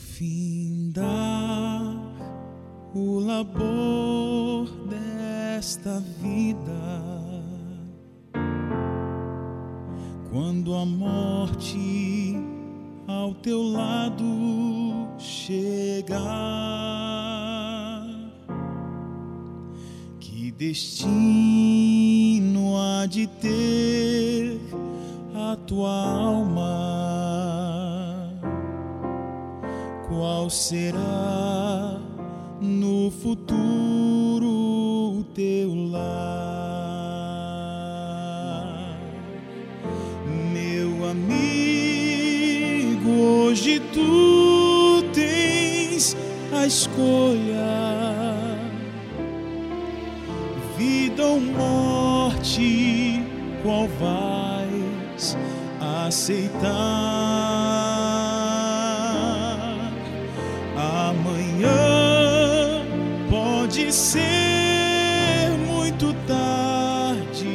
findar o labor desta vida, quando a morte ao teu lado chegar, que destino há de ter a tua alma? Será no futuro teu lar, meu amigo. Hoje tu tens a escolha, vida ou morte, qual vais aceitar? Ser muito tarde.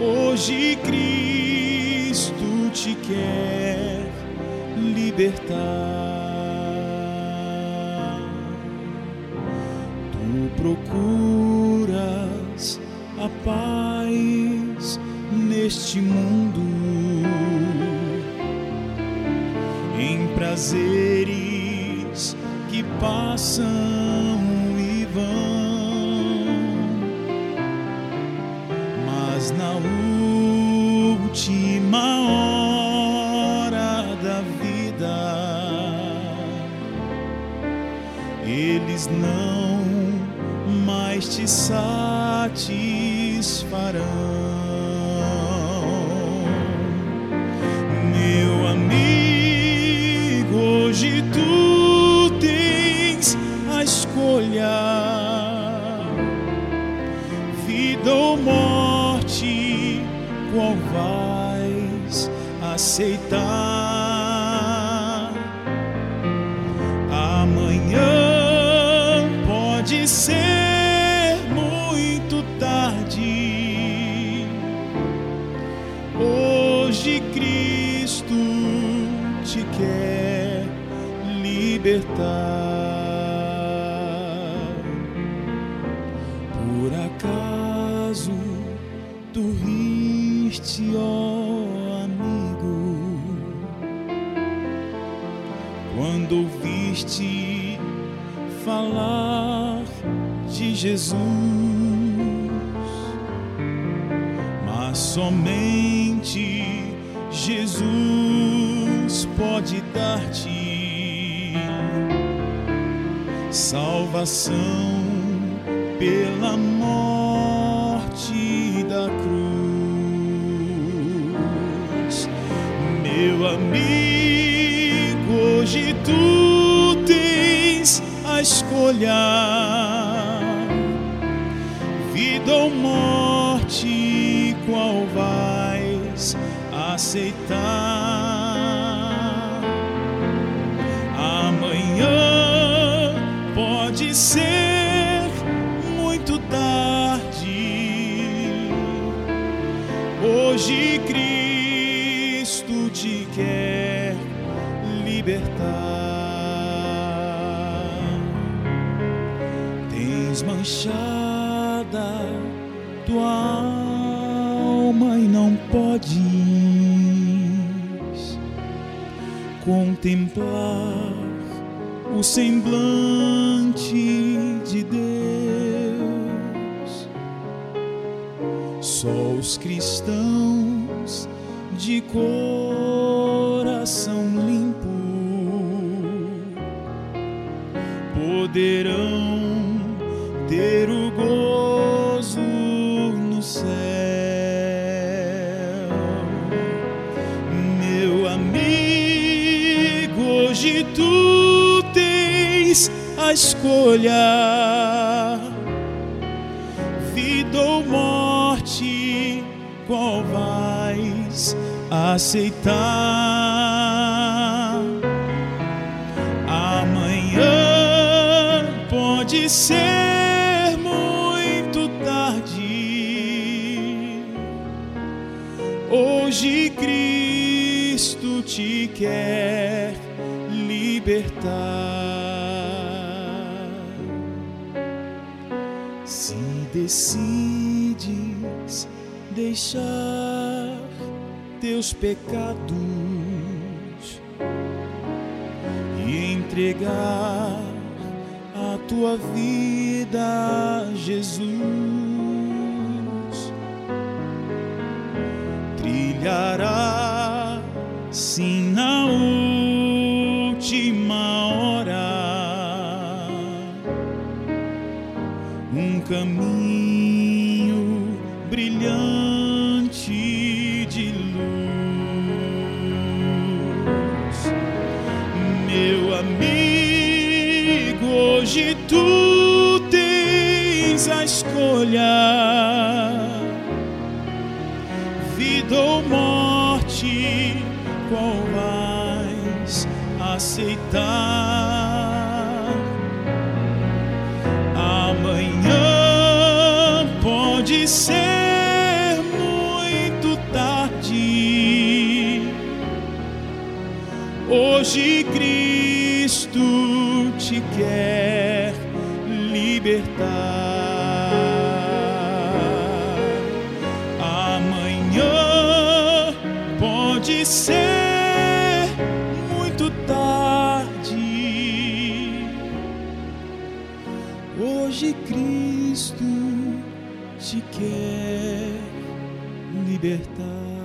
Hoje Cristo te quer libertar. Tu procuras a paz neste mundo em prazeres que passam e vão, mas na última hora da vida eles não mais te satisfarão. Vida ou morte, qual vais aceitar? Amanhã pode ser muito tarde. Hoje Cristo te quer libertar. Riste, ó amigo, quando ouviste falar de Jesus, mas somente Jesus pode dar-te salvação pela morte hoje tu tens a escolha, vida ou morte, qual vais aceitar? pode ser muito tarde. Hoje Cristo podes contemplar o semblante de Deus. Só os cristãos de coração limpo poderão tu a escolha, vida ou morte, qual vais aceitar? Amanhã pode ser muito tarde. Hoje Cristo te quer libertar. Se decides deixar teus pecados e entregar a tua vida a Jesus, trilhará sim caminho brilhante de luz, meu amigo. Hoje tu tens a escolha, vida ou morte, qual vais aceitar? Pode ser muito tarde. Hoje Cristo te quer libertar. the